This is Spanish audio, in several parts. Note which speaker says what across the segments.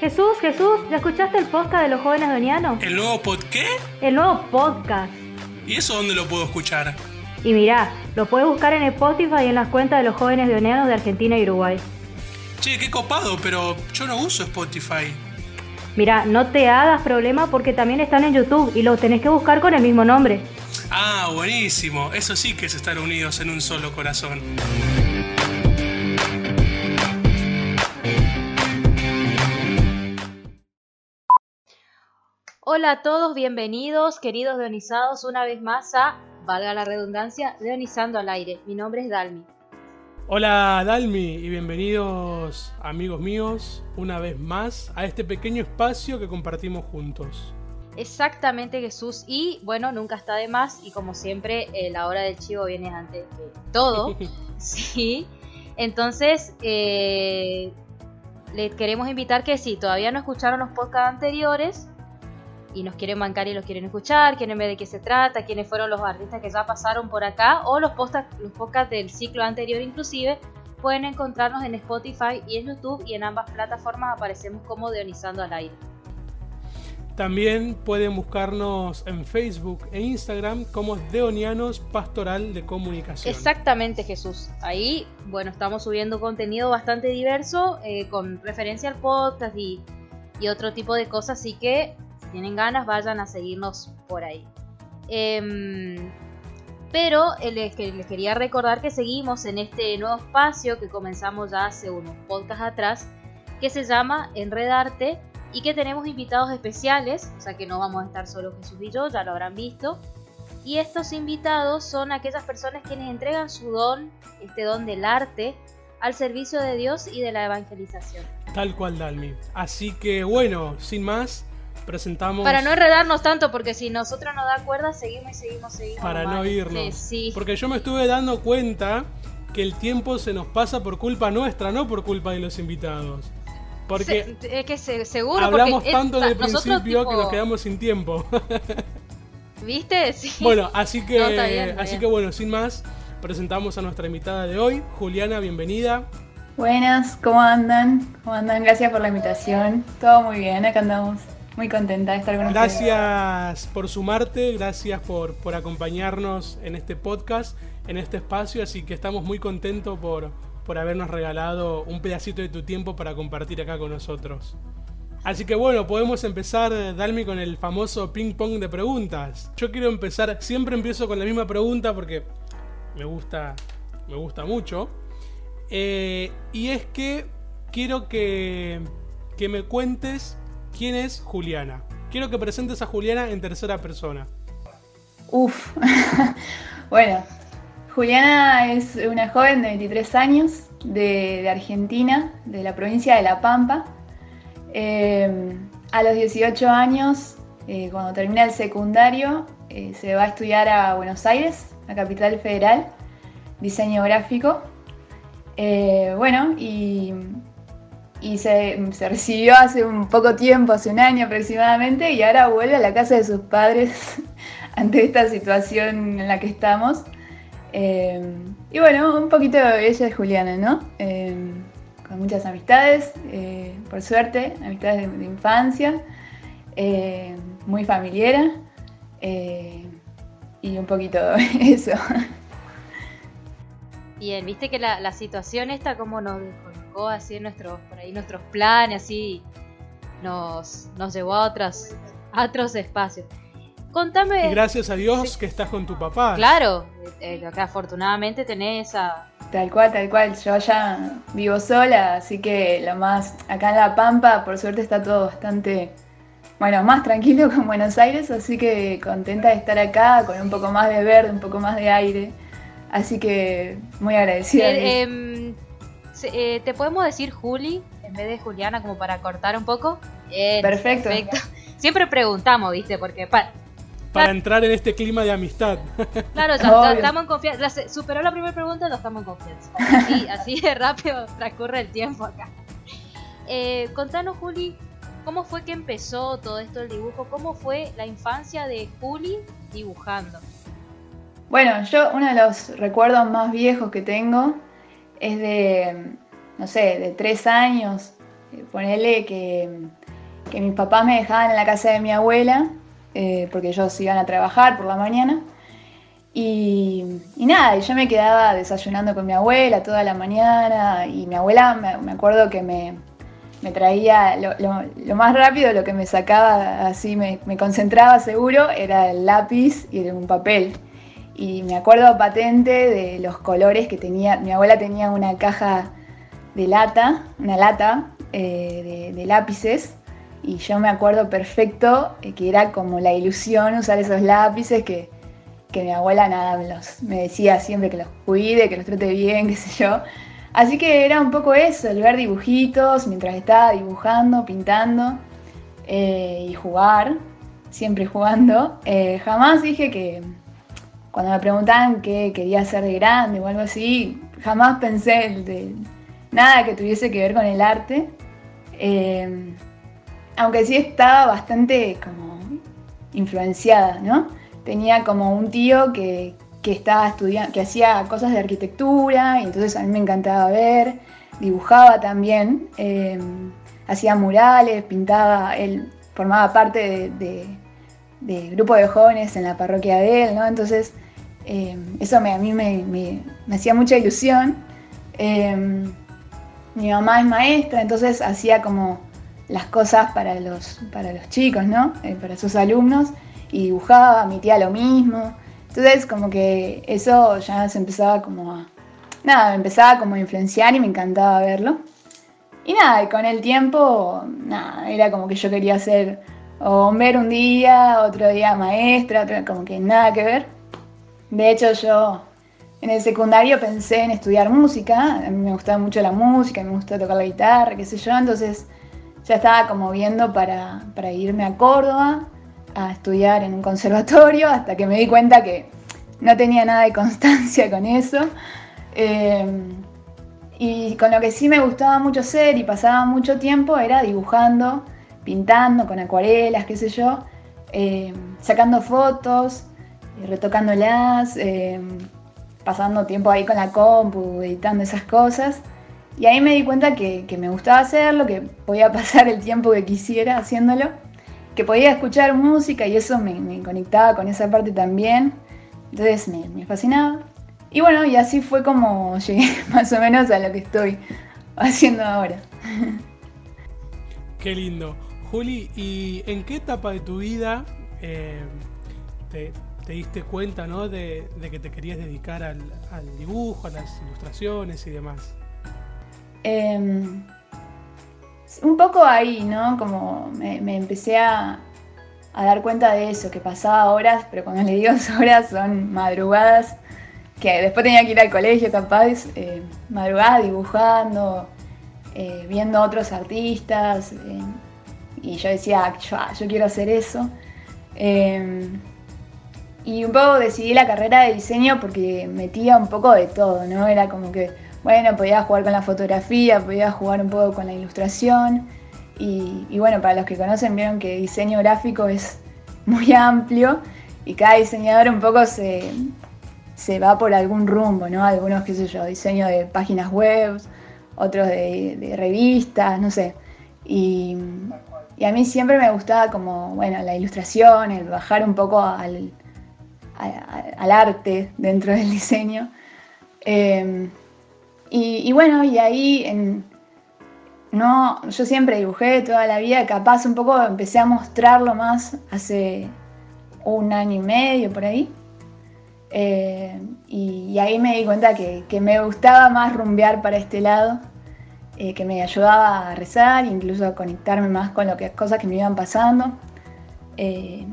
Speaker 1: Jesús, Jesús, ¿ya escuchaste el podcast de los jóvenes donianos?
Speaker 2: ¿El nuevo pod qué?
Speaker 1: El nuevo podcast.
Speaker 2: ¿Y eso dónde lo puedo escuchar?
Speaker 1: Y mirá, lo puedes buscar en Spotify y en las cuentas de los jóvenes donianos de Argentina y Uruguay.
Speaker 2: Che, qué copado, pero yo no uso Spotify.
Speaker 1: Mira, no te hagas problema porque también están en YouTube y los tenés que buscar con el mismo nombre.
Speaker 2: Ah, buenísimo. Eso sí que es estar unidos en un solo corazón.
Speaker 1: Hola a todos, bienvenidos, queridos deonizados, una vez más a, valga la redundancia, Deonizando al aire. Mi nombre es Dalmi.
Speaker 3: Hola Dalmi y bienvenidos amigos míos una vez más a este pequeño espacio que compartimos juntos.
Speaker 1: Exactamente Jesús y bueno, nunca está de más y como siempre eh, la hora del chivo viene antes de todo. sí, entonces eh, les queremos invitar que si todavía no escucharon los podcasts anteriores y nos quieren bancar y los quieren escuchar, quieren ver de qué se trata, quiénes fueron los artistas que ya pasaron por acá o los, los podcasts del ciclo anterior inclusive, pueden encontrarnos en Spotify y en YouTube y en ambas plataformas aparecemos como Deonizando al aire.
Speaker 3: También pueden buscarnos en Facebook e Instagram como Deonianos Pastoral de Comunicación.
Speaker 1: Exactamente, Jesús. Ahí, bueno, estamos subiendo contenido bastante diverso eh, con referencia al podcast y, otro tipo de cosas, así que si tienen ganas vayan a seguirnos por ahí. Eh, pero eh, les, les, quería recordar que seguimos en este nuevo espacio que comenzamos ya hace unos podcasts atrás, que se llama Enredarte y que tenemos invitados especiales, o sea que no vamos a estar solo Jesús y yo, ya lo habrán visto. Y estos invitados son aquellas personas quienes entregan su don, este don del arte, al servicio de Dios y de la evangelización.
Speaker 3: Tal cual, Dalmi. Así que bueno, sin más, presentamos...
Speaker 1: Para no enredarnos tanto, porque si nosotros nos da cuerda, seguimos y seguimos, seguimos.
Speaker 3: Para no irnos. Sí, sí. Porque yo me estuve dando cuenta que el tiempo se nos pasa por culpa nuestra, no por culpa de los invitados. Porque
Speaker 1: es que se, seguro
Speaker 3: hablamos tanto del principio que nos quedamos sin tiempo.
Speaker 1: ¿Viste? Sí.
Speaker 3: Bueno, así que, no, bien, así bien. que bueno, sin más, presentamos a nuestra invitada de hoy, Juliana, bienvenida.
Speaker 4: Buenas, ¿cómo andan? ¿Cómo andan? Gracias por la invitación. Todo muy bien, acá andamos. Muy contenta de estar con
Speaker 3: gracias
Speaker 4: ustedes.
Speaker 3: Gracias por sumarte, gracias por, por acompañarnos en este podcast, en este espacio, así que estamos muy contentos por, por habernos regalado un pedacito de tu tiempo para compartir acá con nosotros. Así que bueno, podemos empezar, Dalmi, con el famoso ping pong de preguntas. Yo quiero empezar, siempre empiezo con la misma pregunta porque me gusta, me gusta mucho. Eh, y es que quiero que, que me cuentes quién es Juliana. Quiero que presentes a Juliana en tercera persona.
Speaker 4: Uf, bueno, Juliana es una joven de 23 años de, Argentina, de la provincia de La Pampa. Eh, a los 18 años, eh, cuando termina el secundario, eh, se va a estudiar a Buenos Aires, la capital federal, diseño gráfico. bueno, y, y se, se, recibió hace un poco tiempo, hace un año aproximadamente, y ahora vuelve a la casa de sus padres ante esta situación en la que estamos. Eh, y bueno, un poquito ella es Juliana, ¿no? Eh, con muchas amistades, eh, por suerte, amistades de, de infancia, muy familiar y un poquito eso.
Speaker 1: Bien, viste que la, situación esta como nos descolocó así nuestros, por ahí nuestros planes, así nos, nos llevó a otros, a otros espacios. Contame.
Speaker 3: Y gracias a Dios sí. que estás con tu papá.
Speaker 1: Claro, eh, que afortunadamente tenés esa.
Speaker 4: Tal cual, tal cual. Yo ya vivo sola, así que lo más. Acá en La Pampa, por suerte, está todo bastante. Bueno, más tranquilo que en Buenos Aires, así que contenta de estar acá con un poco más de verde, un poco más de aire. Así que muy agradecida.
Speaker 1: Eh, eh, eh, ¿Te podemos decir Juli en vez de Juliana como para cortar un poco?
Speaker 4: Bien, perfecto.
Speaker 1: perfecto. Siempre preguntamos, ¿viste? Porque para,
Speaker 3: para entrar en este clima de amistad.
Speaker 1: Claro, ya, ya estamos en confianza. Superó la primera pregunta, ya estamos en confianza. Así, así de rápido transcurre el tiempo acá. Eh, contanos, Juli, ¿cómo fue que empezó todo esto del dibujo? ¿Cómo fue la infancia de Juli dibujando?
Speaker 4: Bueno, yo uno de los recuerdos más viejos que tengo es de, no sé, de tres años. Eh, ponele que, que mis papás me dejaban en la casa de mi abuela, eh, porque ellos iban a trabajar por la mañana. Y, nada, yo me quedaba desayunando con mi abuela toda la mañana y mi abuela me, acuerdo que me, traía lo, más rápido, lo que me sacaba así, me, me, concentraba seguro, era el lápiz y un papel. Y me acuerdo patente de los colores que tenía, mi abuela tenía una caja de lata, una lata eh, de, lápices, y yo me acuerdo perfecto eh, que era como la ilusión usar esos lápices que que mi abuela nada me, los, me decía siempre que los cuide, que los trate bien, qué sé yo. Así que era un poco eso, el ver dibujitos mientras estaba dibujando, pintando eh, y jugar, siempre jugando. Eh, jamás dije que cuando me preguntaban qué quería ser de grande o algo así, jamás pensé de nada que tuviese que ver con el arte. Aunque sí estaba bastante como influenciada, ¿no? tenía como un tío que, estaba estudiando, que hacía cosas de arquitectura, y entonces a mí me encantaba ver, dibujaba también, em, hacía murales, pintaba, él formaba parte de, grupo de jóvenes en la parroquia de él, ¿no? Entonces em, eso a mí me, hacía mucha ilusión. Em, mi mamá es maestra, entonces hacía como las cosas para los, para los chicos, ¿no? Eh, para sus alumnos y dibujaba, mi tía lo mismo. Entonces como que eso ya se empezaba como a... Nada, me empezaba como a influenciar y me encantaba verlo. Y nada, y con el tiempo, nada, era como que yo quería ser o un día, otro día maestra, como que nada que ver. De hecho yo en el secundario pensé en estudiar música, a mí me gustaba mucho la música, me gusta tocar la guitarra, qué sé yo, entonces ya estaba como viendo para, para irme a Córdoba a estudiar en un conservatorio hasta que me di cuenta que no tenía nada de constancia con eso. Em, y con lo que sí me gustaba mucho hacer y pasaba mucho tiempo era dibujando, pintando con acuarelas, qué sé yo, em, sacando fotos, retocándolas, em, pasando tiempo ahí con la compu, editando esas cosas. Y ahí me di cuenta que, que me gustaba hacerlo, que podía pasar el tiempo que quisiera haciéndolo que podía escuchar música y eso me, conectaba con esa parte también. Entonces me, fascinaba. Y bueno, y así fue como llegué más o menos a lo que estoy haciendo ahora.
Speaker 3: Qué lindo. Juli, ¿y en qué etapa de tu vida eh, te, diste cuenta ¿no? de, que te querías dedicar al, dibujo, a las ilustraciones y demás?
Speaker 4: Em, un poco ahí, ¿no? Como me, empecé a, dar cuenta de eso, que pasaba horas, pero cuando le digo horas son madrugadas, que después tenía que ir al colegio capaz, eh, madrugadas dibujando, eh, viendo otros artistas, eh, y yo decía, yo, yo, quiero hacer eso. y un poco decidí la carrera de diseño porque metía un poco de todo, ¿no? Era como que bueno, podía jugar con la fotografía, podía jugar un poco con la ilustración. Y, bueno, para los que conocen, vieron que diseño gráfico es muy amplio y cada diseñador un poco se, va por algún rumbo, ¿no? Algunos, qué sé yo, diseño de páginas web, otros de, revistas, no sé. Y, a mí siempre me gustaba como, bueno, la ilustración, el bajar un poco al, arte dentro del diseño. Eh, y, bueno, y ahí no, yo siempre dibujé toda la vida, capaz un poco empecé a mostrarlo más hace un año y medio por ahí. Eh, y, ahí me di cuenta que, me gustaba más rumbear para este lado, eh, que me ayudaba a rezar, incluso a conectarme más con lo que, cosas que me iban pasando. Eh,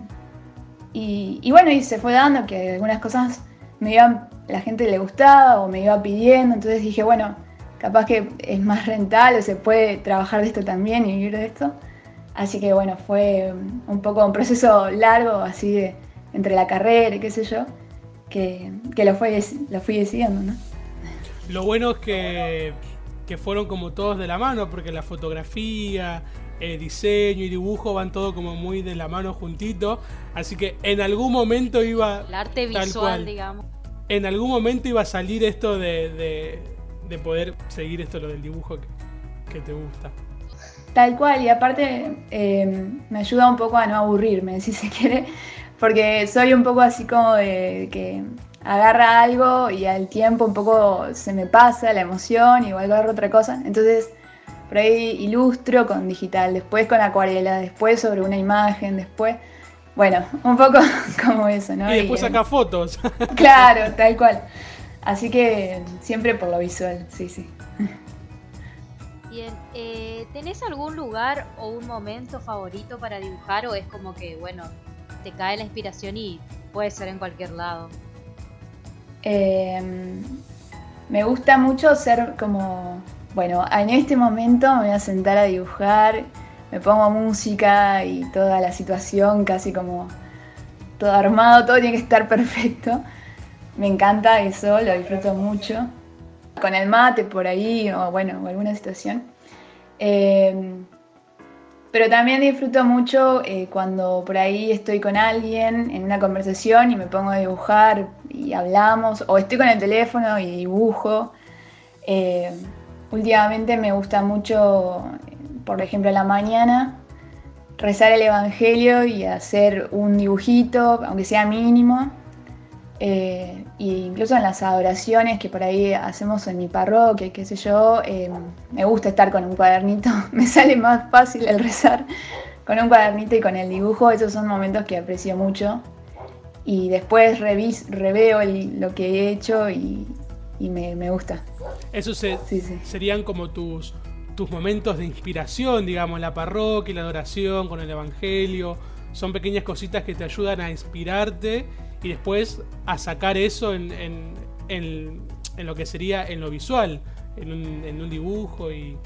Speaker 4: y, bueno, y se fue dando que algunas cosas me iban la gente le gustaba o me iba pidiendo, entonces dije, bueno, capaz que es más rentable, se puede trabajar de esto también y vivir de esto. Así que bueno, fue un poco un proceso largo, así de entre la carrera y qué sé yo, que, lo, fue, lo fui decidiendo, ¿no?
Speaker 3: Lo bueno es que, que fueron como todos de la mano, porque la fotografía, eh, diseño y dibujo van todo como muy de la mano juntito. Así que en algún momento iba.
Speaker 1: El arte visual, digamos.
Speaker 3: En algún momento iba a salir esto de, de, poder seguir esto lo del dibujo que, te gusta.
Speaker 4: Tal cual, y aparte eh, me ayuda un poco a no aburrirme, si se quiere, porque soy un poco así como de que agarra algo y al tiempo un poco se me pasa la emoción y vuelvo a agarrar otra cosa. Entonces, por ahí ilustro con digital, después con acuarela, después sobre una imagen, después. Bueno, un poco como eso, ¿no?
Speaker 3: Y después saca fotos.
Speaker 4: Claro, tal cual. Así que siempre por lo visual, sí, sí.
Speaker 1: Bien, eh, ¿tenés algún lugar o un momento favorito para dibujar o es como que, bueno, te cae la inspiración y puede ser en cualquier lado?
Speaker 4: Em, me gusta mucho ser como, bueno, en este momento me voy a sentar a dibujar, me pongo música y toda la situación casi como todo armado, todo tiene que estar perfecto. Me encanta eso, lo disfruto mucho. Con el mate por ahí o bueno, alguna situación. Em, pero también disfruto mucho eh, cuando por ahí estoy con alguien en una conversación y me pongo a dibujar y hablamos, o estoy con el teléfono y dibujo. Eh, últimamente me gusta mucho, por ejemplo, en la mañana, rezar el Evangelio y hacer un dibujito, aunque sea mínimo, eh, incluso en las adoraciones que por ahí hacemos en mi parroquia, qué sé yo, eh, me gusta estar con un cuadernito, me sale más fácil el rezar con un cuadernito y con el dibujo, esos son momentos que aprecio mucho. Y después revis, reveo lo que he hecho y, me, gusta.
Speaker 3: Esos serían como tus, tus momentos de inspiración, digamos, la parroquia, la adoración, con el Evangelio. Son pequeñas cositas que te ayudan a inspirarte y después a sacar eso en, lo que sería en lo visual, en un, dibujo y,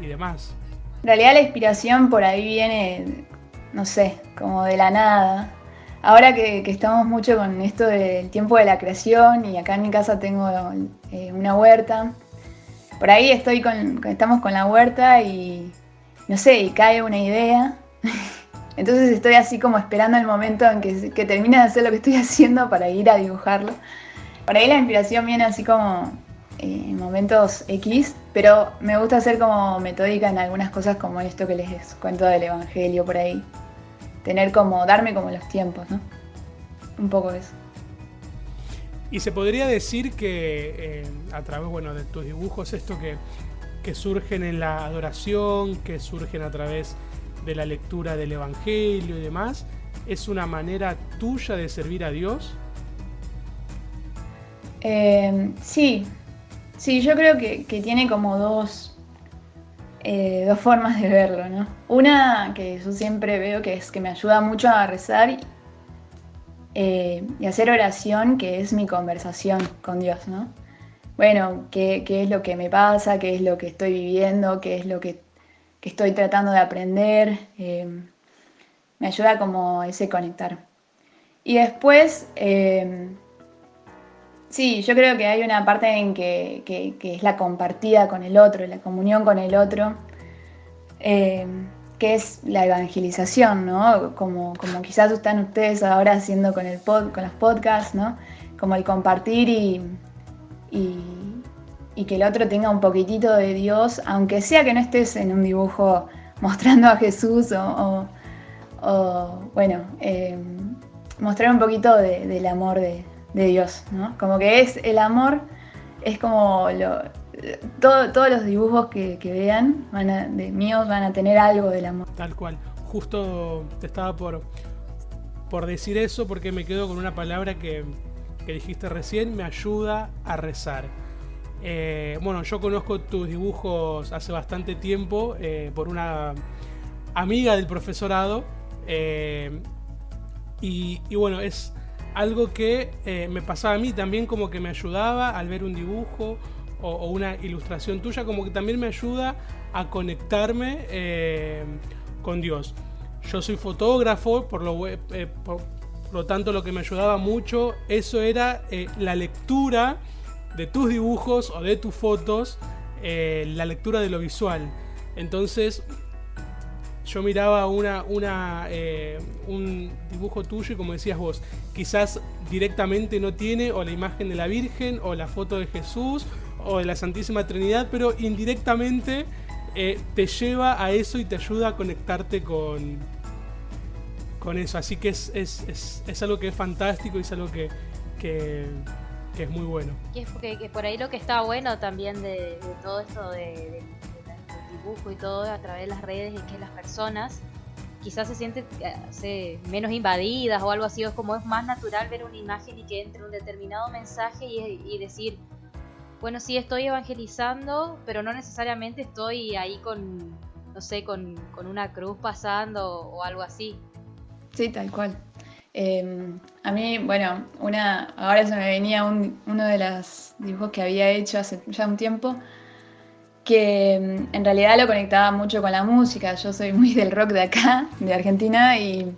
Speaker 3: demás.
Speaker 4: En realidad la inspiración por ahí viene, no sé, como de la nada. Ahora que, estamos mucho con esto del tiempo de la creación y acá en mi casa tengo eh, una huerta, por ahí estoy con, estamos con la huerta y no sé, y cae una idea Entonces estoy así como esperando el momento en que, que termine de hacer lo que estoy haciendo para ir a dibujarlo. Por ahí la inspiración viene así como eh, en momentos X, pero me gusta ser como metódica en algunas cosas como esto que les cuento del Evangelio por ahí. Tener como, darme como los tiempos, ¿no? Un poco eso.
Speaker 3: Y se podría decir que eh, a través, bueno, de tus dibujos, esto que, que surgen en la adoración, que surgen a través de la lectura del Evangelio y demás, es una manera tuya de servir a Dios?
Speaker 4: Eh, sí, sí, yo creo que, tiene como dos, eh, dos formas de verlo, ¿no? Una que yo siempre veo que es que me ayuda mucho a rezar eh, y hacer oración, que es mi conversación con Dios, ¿no? Bueno, ¿qué, ¿qué, es lo que me pasa? ¿Qué es lo que estoy viviendo? ¿Qué es lo que que estoy tratando de aprender. Eh, me ayuda como ese conectar. Y después, eh, sí, yo creo que hay una parte en que, es la compartida con el otro, la comunión con el otro, que es la evangelización, ¿no? Como, como quizás están ustedes ahora haciendo con, el con los podcasts, ¿no? Como el compartir y y que el otro tenga un poquitito de Dios, aunque sea que no estés en un dibujo mostrando a Jesús o, bueno, eh, mostrar un poquito del amor de, Dios, ¿no? Como que es el amor, es como lo, todos los dibujos que, vean de míos van a tener algo del amor.
Speaker 3: Tal cual. Justo te estaba por, por decir eso porque me quedo con una palabra que, que dijiste recién, me ayuda a rezar. Eh, bueno, yo conozco tus dibujos hace bastante tiempo eh, por una amiga del profesorado. Eh, y, bueno, es algo que me pasaba a mí también como que me ayudaba al ver un dibujo o, una ilustración tuya, como que también me ayuda a conectarme con Dios. Yo soy fotógrafo, por lo, por lo tanto lo que me ayudaba mucho, eso era la lectura de tus dibujos o de tus fotos eh, la lectura de lo visual. Entonces, yo miraba una, eh, un dibujo tuyo y como decías vos, quizás directamente no tiene o la imagen de la Virgen o la foto de Jesús o de la Santísima Trinidad, pero indirectamente eh, te lleva a eso y te ayuda a conectarte con, con eso. Así que es, es, es, algo que es fantástico y es algo que, que, es muy bueno.
Speaker 1: Y es porque que por ahí lo que está bueno también de, todo esto de, dibujo y todo a través de las redes es que las personas quizás se sienten eh, menos invadidas o algo así, es como es más natural ver una imagen y que entre un determinado mensaje y, y decir, bueno, sí estoy evangelizando, pero no necesariamente estoy ahí con, no sé, con, con una cruz pasando o algo así.
Speaker 4: Sí, tal cual. Em, a mí, bueno, una, ahora se me venía uno de los dibujos que había hecho hace ya un tiempo, que em, en realidad lo conectaba mucho con la música. Yo soy muy del rock de acá, de Argentina, y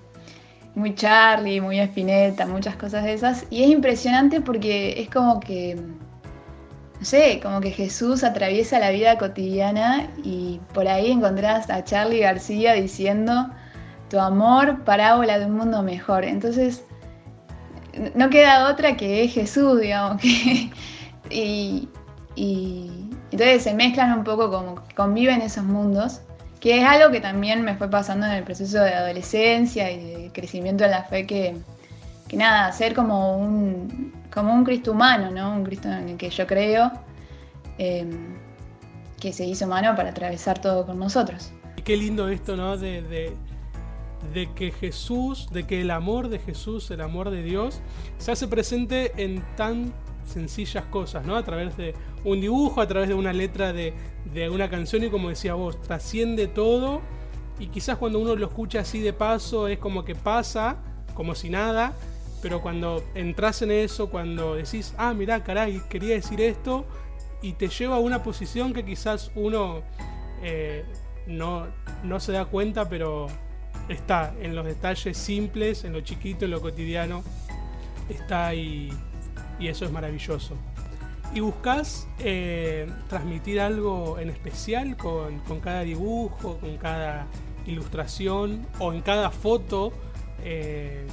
Speaker 4: muy Charlie, muy Spinetta, muchas cosas de esas. Y es impresionante porque es como que, no sé, como que Jesús atraviesa la vida cotidiana y por ahí encontrás a Charlie García diciendo tu amor, parábola de un mundo mejor. Entonces, no queda otra que es Jesús, digamos, y, entonces se mezclan un poco como conviven esos mundos, que es algo que también me fue pasando en el proceso de adolescencia y de crecimiento en la fe, que, nada, ser como un, como un Cristo humano, ¿no? Un Cristo en el que yo creo, em, que se hizo humano para atravesar todo con nosotros.
Speaker 3: Qué lindo esto, ¿no? de de que Jesús, de que el amor de Jesús, el amor de Dios, se hace presente en tan sencillas cosas, ¿no? A través de un dibujo, a través de una letra de, una canción y como decía vos, trasciende todo y quizás cuando uno lo escucha así de paso es como que pasa, como si nada, pero cuando entras en eso, cuando decís, ah, mirá, caray, quería decir esto, y te lleva a una posición que quizás uno eh, no, no se da cuenta, pero está en los detalles simples, en lo chiquito, en lo cotidiano, está ahí y eso es maravilloso. ¿Y buscas eh, transmitir algo en especial con, cada dibujo, con cada ilustración o en cada foto eh,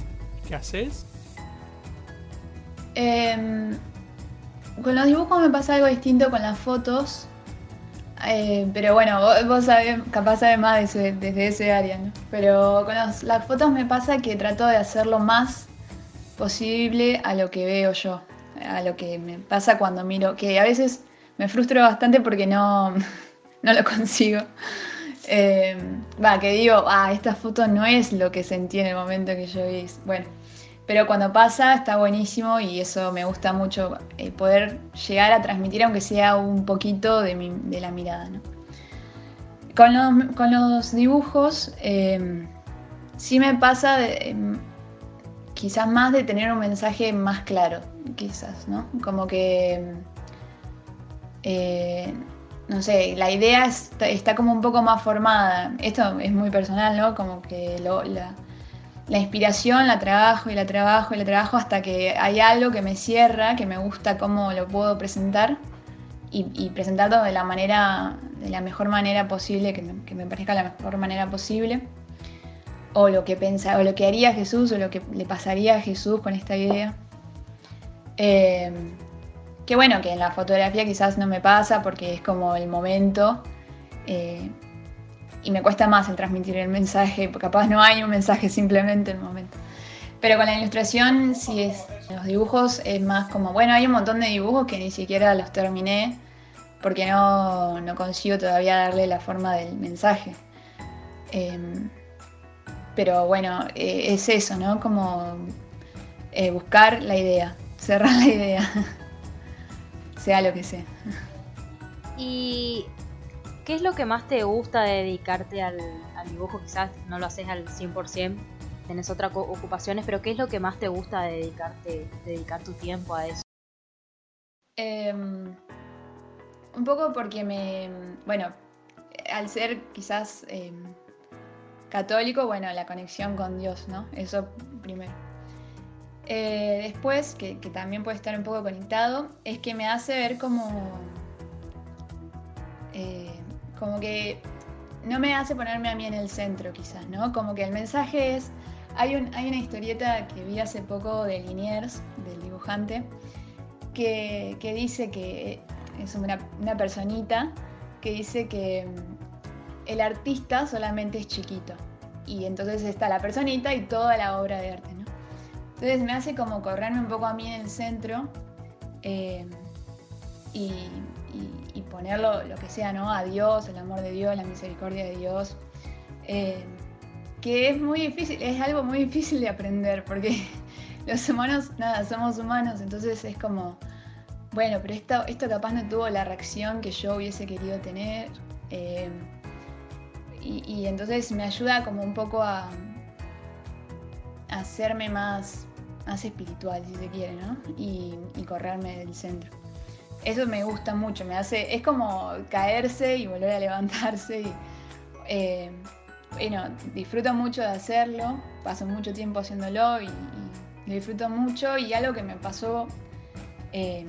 Speaker 3: que haces?
Speaker 4: Em, con los dibujos me pasa algo distinto con las fotos. Eh, pero bueno, vos, sabés, capaz sabés más desde ese área, ¿no? Pero con las fotos me pasa que trato de hacer lo más posible a lo que veo yo, a lo que me pasa cuando miro, que a veces me frustro bastante porque no, no lo consigo. Eh, va, que digo, ah, esta foto no es lo que sentí en el momento que yo vi. Bueno, pero cuando pasa está buenísimo y eso me gusta mucho, eh, poder llegar a transmitir aunque sea un poquito de, la mirada. Con, los, dibujos em, sí me pasa em, quizás más de tener un mensaje más claro, quizás, ¿no? Como que, eh, no sé, la idea está, como un poco más formada. Esto es muy personal, ¿no? Como que la, la inspiración la trabajo y la trabajo y la trabajo hasta que hay algo que me cierra, que me gusta cómo lo puedo presentar y, presentarlo de la manera, de la mejor manera posible, que me, parezca la mejor manera posible. O lo que pensa, o lo que haría Jesús, o lo que le pasaría a Jesús con esta idea. Eh, que bueno, que en la fotografía quizás no me pasa porque es como el momento. Eh, y me cuesta más el transmitir el mensaje, porque capaz no hay un mensaje simplemente en el momento. Pero con la ilustración, sí es. Los dibujos es más como, bueno, hay un montón de dibujos que ni siquiera los terminé porque no, no consigo todavía darle la forma del mensaje. Em, pero bueno, eh, es eso, ¿no? Como eh, buscar la idea, cerrar la idea, sea lo que sea.
Speaker 1: Y ¿Qué es lo que más te gusta de dedicarte al, dibujo? Quizás no lo haces al 100%, tenés otras ocupaciones, pero ¿qué es lo que más te gusta de dedicarte, dedicar tu tiempo a eso?
Speaker 4: Em, un poco porque me, bueno, al ser quizás em, católico, bueno, la conexión con Dios, ¿no? Eso primero. Eh, después, que, también puede estar un poco conectado, es que me hace ver como... Eh, como que no me hace ponerme a mí en el centro quizás, ¿no? Como que el mensaje es, hay, un, hay una historieta que vi hace poco de Liniers, del dibujante, que, dice que es una, una personita que dice que mm, el artista solamente es chiquito. Y entonces está la personita y toda la obra de arte, ¿no? Entonces me hace como correrme un poco a mí en el centro eh, y, ponerlo lo que sea, ¿no? A Dios, el amor de Dios, la misericordia de Dios. Eh, que es muy difícil, es algo muy difícil de aprender porque los humanos, nada, somos humanos, entonces es como, bueno, pero esto, esto capaz no tuvo la reacción que yo hubiese querido tener. Eh, y, entonces me ayuda como un poco a, a hacerme más, más espiritual, si se quiere, ¿no? Y, correrme del centro. Eso me gusta mucho, me hace, es como caerse y volver a levantarse. Y, eh, bueno, disfruto mucho de hacerlo, paso mucho tiempo haciéndolo y, lo disfruto mucho. Y algo que me pasó, eh,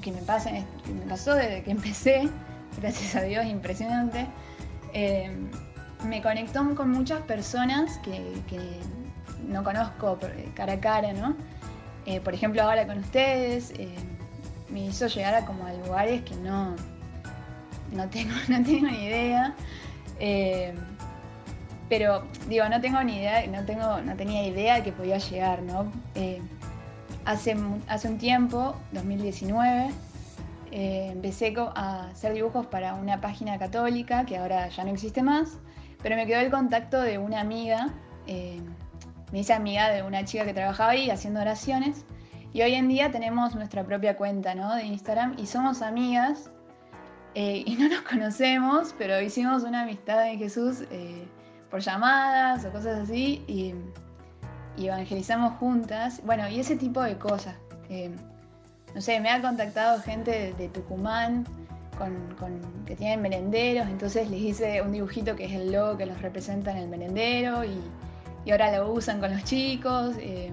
Speaker 4: que me, pasa, me pasó desde que empecé, gracias a Dios, impresionante. Eh, me conectó con muchas personas que no conozco cara a cara, ¿no? Por ejemplo, ahora con ustedes, me hizo llegar a como a lugares que no, no, tengo, no tengo ni idea. Eh, pero digo, no tengo ni idea, no, tengo, no tenía idea de que podía llegar, ¿no? hace, hace un tiempo, 2019, empecé a hacer dibujos para una página católica que ahora ya no existe más, pero me quedó el contacto de una amiga me hice amiga de una chica que trabajaba ahí haciendo oraciones. Y hoy en día tenemos nuestra propia cuenta ¿no? de Instagram y somos amigas eh, y no nos conocemos, pero hicimos una amistad en Jesús eh, por llamadas o cosas así y, evangelizamos juntas. Bueno, y ese tipo de cosas. no sé, me ha contactado gente de, Tucumán con, que tienen merenderos, entonces les hice un dibujito que es el logo que los representa en el merendero y ahora lo usan con los chicos, eh,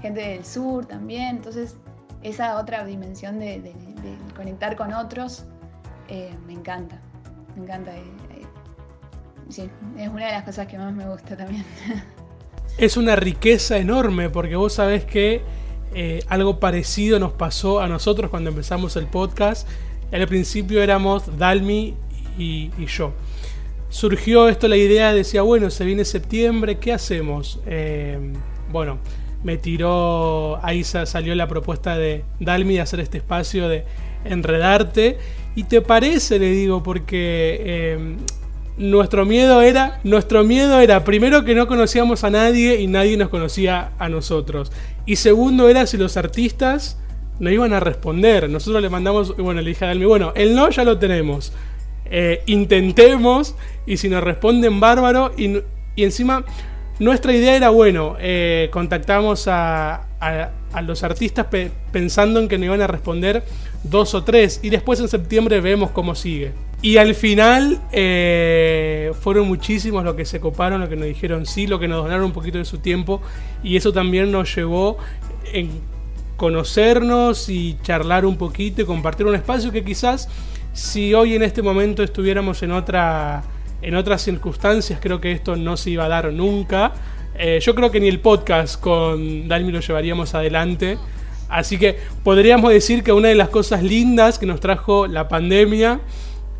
Speaker 4: gente del sur también, entonces esa otra dimensión de, conectar con otros eh, me encanta, me encanta. Eh, sí, es una de las cosas que más me gusta también.
Speaker 3: Es una riqueza enorme porque vos sabés que algo parecido nos pasó a nosotros cuando empezamos el podcast. Al principio éramos Dalmi y yo surgió esto la idea, decía, bueno, se viene septiembre, ¿qué hacemos? Eh, bueno, me tiró, ahí salió la propuesta de Dalmi de hacer este espacio de enredarte. ¿Y te parece? Le digo, porque eh, nuestro miedo era, nuestro miedo era primero que no conocíamos a nadie y nadie nos conocía a nosotros. Y segundo era si los artistas no iban a responder. Nosotros le mandamos, bueno, le dije a Dalmi, bueno, el no ya lo tenemos. Eh, intentemos y si nos responden bárbaro y, encima nuestra idea era bueno, eh, contactamos a, los artistas pensando en que nos iban a responder dos o tres y después en septiembre vemos cómo sigue. Y al final eh, fueron muchísimos los que se coparon, los que nos dijeron sí, los que nos donaron un poquito de su tiempo y eso también nos llevó en conocernos y charlar un poquito y compartir un espacio que quizás si hoy en este momento estuviéramos en otra en otras circunstancias creo que esto no se iba a dar nunca. Eh, yo creo que ni el podcast con Dalmi lo llevaríamos adelante. Así que podríamos decir que una de las cosas lindas que nos trajo la pandemia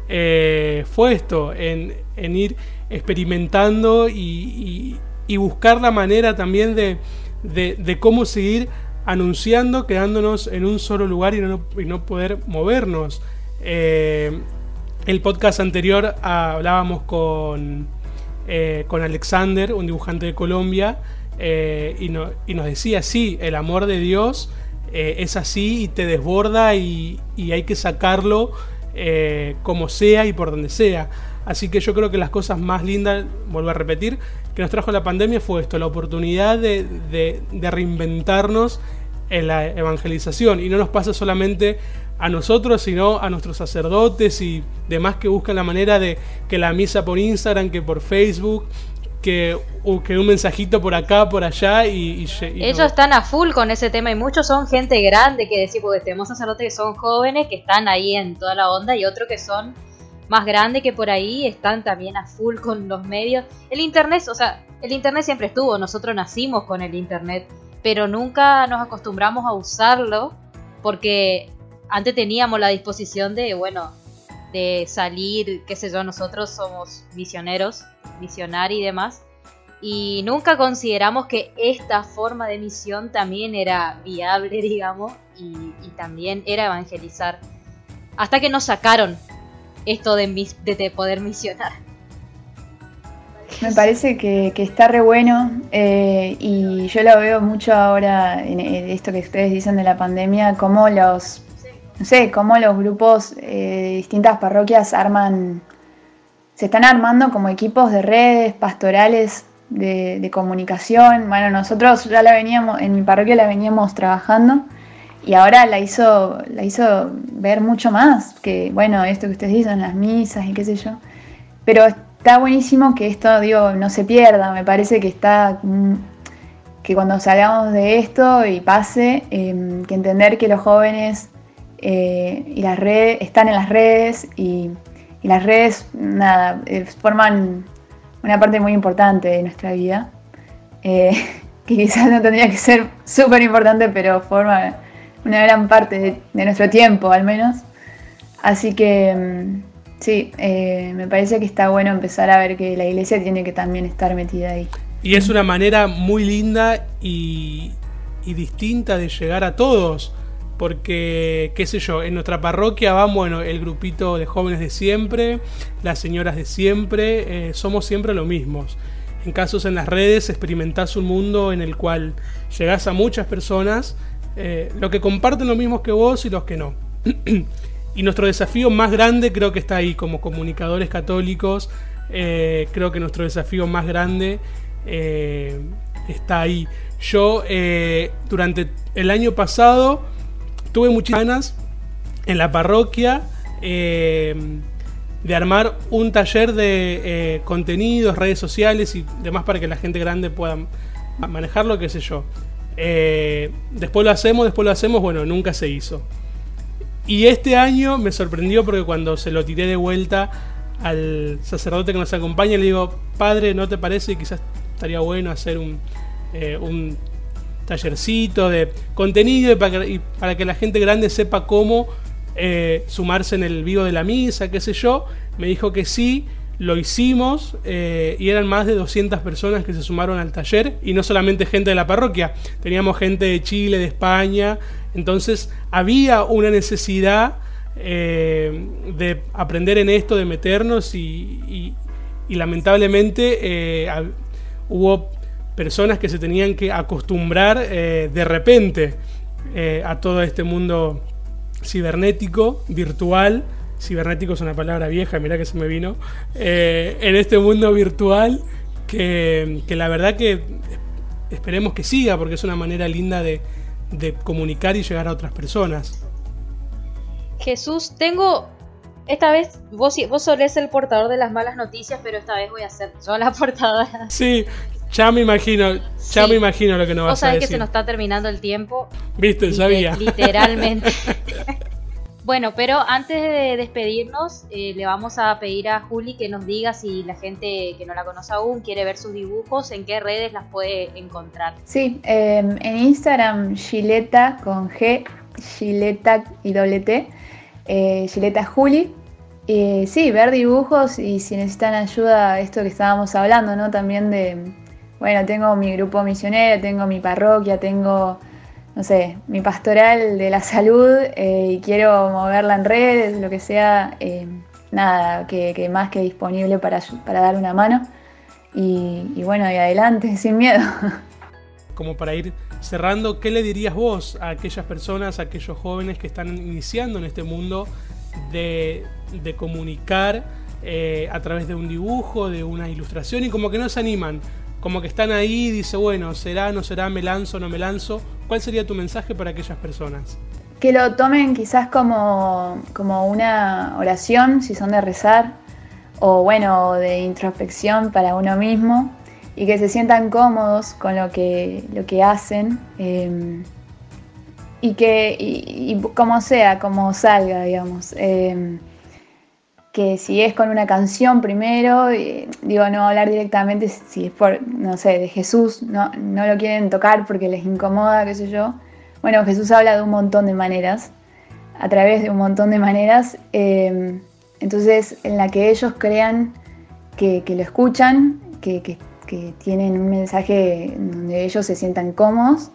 Speaker 3: eh, fue esto, en, ir experimentando y, buscar la manera también de, cómo seguir anunciando, quedándonos en un solo lugar y no, poder movernos. Eh, el podcast anterior hablábamos con, eh, con Alexander, un dibujante de Colombia, eh, y, nos decía, sí, el amor de Dios es así y te desborda y, hay que sacarlo como sea y por donde sea. Así que yo creo que las cosas más lindas, vuelvo a repetir, que nos trajo la pandemia fue esto, la oportunidad de reinventarnos en la evangelización. Y no nos pasa solamente a nosotros, sino a nuestros sacerdotes y demás que buscan la manera de que la misa por Instagram, que por Facebook, que, que un mensajito por acá, por allá y...
Speaker 1: Ellos están a full con ese tema y muchos son gente grande que decir, porque tenemos sacerdotes que son jóvenes, que están ahí en toda la onda y otros que son más grande que por ahí están también a full con los medios. El internet, o sea, el internet siempre estuvo, nosotros nacimos con el internet, pero nunca nos acostumbramos a usarlo porque antes teníamos la disposición de, bueno, de salir, qué sé yo, nosotros somos misioneros, misionar y demás. Y nunca consideramos que esta forma de misión también era viable, digamos, y, también era evangelizar. Hasta que nos sacaron esto de, de poder misionar.
Speaker 4: Me parece que, está re bueno eh, y yo lo veo mucho ahora en esto que ustedes dicen de la pandemia, como los no sé, cómo los grupos eh, de distintas parroquias arman, se están armando como equipos de redes pastorales de, comunicación. Bueno, nosotros ya la veníamos, en mi parroquia la veníamos trabajando y ahora la hizo, la hizo ver mucho más que, bueno, esto que ustedes dicen, las misas y qué sé yo. Pero está buenísimo que esto, digo, no se pierda, me parece que está que cuando salgamos de esto y pase, em, que entender que los jóvenes eh, y las redes están en las redes y, las redes nada eh, forman una parte muy importante de nuestra vida eh, que quizás no tendría que ser súper importante pero forma una gran parte de, nuestro tiempo al menos. Así que mm, sí me parece que está bueno empezar a ver que la iglesia tiene que también estar metida ahí
Speaker 3: y es una manera muy linda y, distinta de llegar a todos porque, qué sé yo, en nuestra parroquia van, bueno, el grupito de jóvenes de siempre, las señoras de siempre, eh, somos siempre los mismos. En casos en las redes experimentás un mundo en el cual llegás a muchas personas, eh, lo que comparten lo mismo que vos y los que no. y nuestro desafío más grande creo que está ahí, como comunicadores católicos, eh, creo que nuestro desafío más grande está ahí. Yo durante el año pasado tuve muchas ganas en la parroquia eh, de armar un taller de eh, contenidos, redes sociales y demás para que la gente grande pueda manejarlo, qué sé yo. Eh, después lo hacemos, después lo hacemos, bueno, nunca se hizo. Y este año me sorprendió porque cuando se lo tiré de vuelta al sacerdote que nos acompaña, le digo, padre, ¿no te parece? Quizás estaría bueno hacer un, un tallercito de contenido y para que, la gente grande sepa cómo eh, sumarse en el vivo de la misa, qué sé yo. Me dijo que sí, lo hicimos eh, y eran más de 200 personas que se sumaron al taller y no solamente gente de la parroquia, teníamos gente de Chile, de España, entonces había una necesidad eh, de aprender en esto, de meternos y, y lamentablemente hubo personas que se tenían que acostumbrar eh, de repente eh, a todo este mundo cibernético, virtual. Cibernético es una palabra vieja, mira que se me vino. Eh, en este mundo virtual que, la verdad que esperemos que siga porque es una manera linda de, comunicar y llegar a otras personas.
Speaker 1: Jesús, tengo esta vez vos, vos solés ser el portador de las malas noticias, pero esta vez voy a ser yo la portadora.
Speaker 3: Sí, ya me imagino, ya me imagino lo que nos vas a decir.
Speaker 1: que se nos está terminando el tiempo.
Speaker 3: Viste, sabía.
Speaker 1: Literalmente. bueno, pero antes de despedirnos, eh, le vamos a pedir a Juli que nos diga si la gente que no la conoce aún quiere ver sus dibujos, en qué redes las puede encontrar.
Speaker 4: Sí, em, en Instagram, Gileta con G, Gileta y doble T, eh, Gileta Juli. Eh, sí, ver dibujos y si necesitan ayuda, esto que estábamos hablando, ¿no? También de, bueno, tengo mi grupo misionero, tengo mi parroquia, tengo, no sé, mi pastoral de la salud eh, y quiero moverla en redes, lo que sea, eh, nada, que, más que disponible para, para dar una mano. Y, bueno, y adelante, sin miedo.
Speaker 3: Como para ir cerrando, ¿qué le dirías vos a aquellas personas, a aquellos jóvenes que están iniciando en este mundo de, comunicar eh, a través de un dibujo, de una ilustración y como que no se animan? como que están ahí, dice, bueno, será, no será, me lanzo, no me lanzo. ¿Cuál sería tu mensaje para aquellas personas?
Speaker 4: Que lo tomen quizás como, como una oración, si son de rezar, o bueno, de introspección para uno mismo, y que se sientan cómodos con lo que, lo que hacen. Em, y que, y, como sea, como salga, digamos. Em, que si es con una canción primero, digo, no hablar directamente si es por, no sé, de Jesús, no, no lo quieren tocar porque les incomoda, qué sé yo. Bueno, Jesús habla de un montón de maneras, a través de un montón de maneras, eh, entonces en la que ellos crean que, lo escuchan, que, tienen un mensaje donde ellos se sientan cómodos,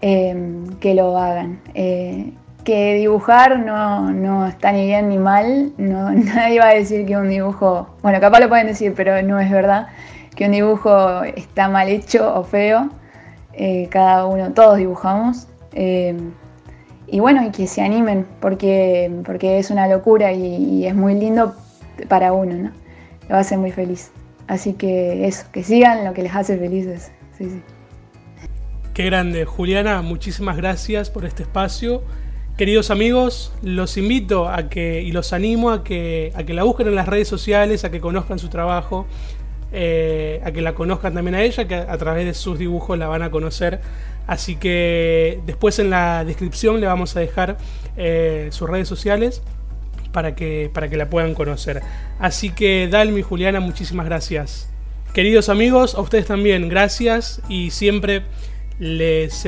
Speaker 4: eh, que lo hagan. Eh, que dibujar no, no, está ni bien ni mal, no, nadie va a decir que un dibujo, bueno, capaz lo pueden decir, pero no es verdad, que un dibujo está mal hecho o feo, eh, cada uno, todos dibujamos. Eh, y bueno, y que se animen, porque, porque es una locura y, es muy lindo para uno, ¿no? Lo hace muy feliz. Así que eso, que sigan lo que les hace felices. Sí, sí.
Speaker 3: Qué grande. Juliana, muchísimas gracias por este espacio. Queridos amigos, los invito a que y los animo a que, a que la busquen en las redes sociales, a que conozcan su trabajo, eh, a que la conozcan también a ella, que a, través de sus dibujos la van a conocer. Así que después en la descripción le vamos a dejar eh, sus redes sociales para que, para que la puedan conocer. Así que Dalmi, Juliana, muchísimas gracias. Queridos amigos, a ustedes también, gracias y siempre les...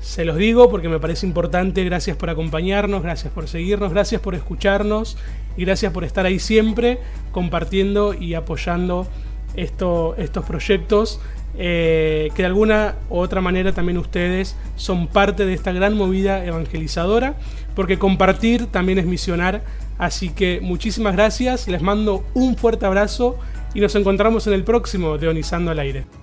Speaker 3: Se los digo porque me parece importante. Gracias por acompañarnos, gracias por seguirnos, gracias por escucharnos y gracias por estar ahí siempre compartiendo y apoyando estos proyectos. Eh, que de alguna u otra manera también ustedes son parte de esta gran movida evangelizadora, porque compartir también es misionar. Así que muchísimas gracias, les mando un fuerte abrazo y nos encontramos en el próximo de Onizando al Aire.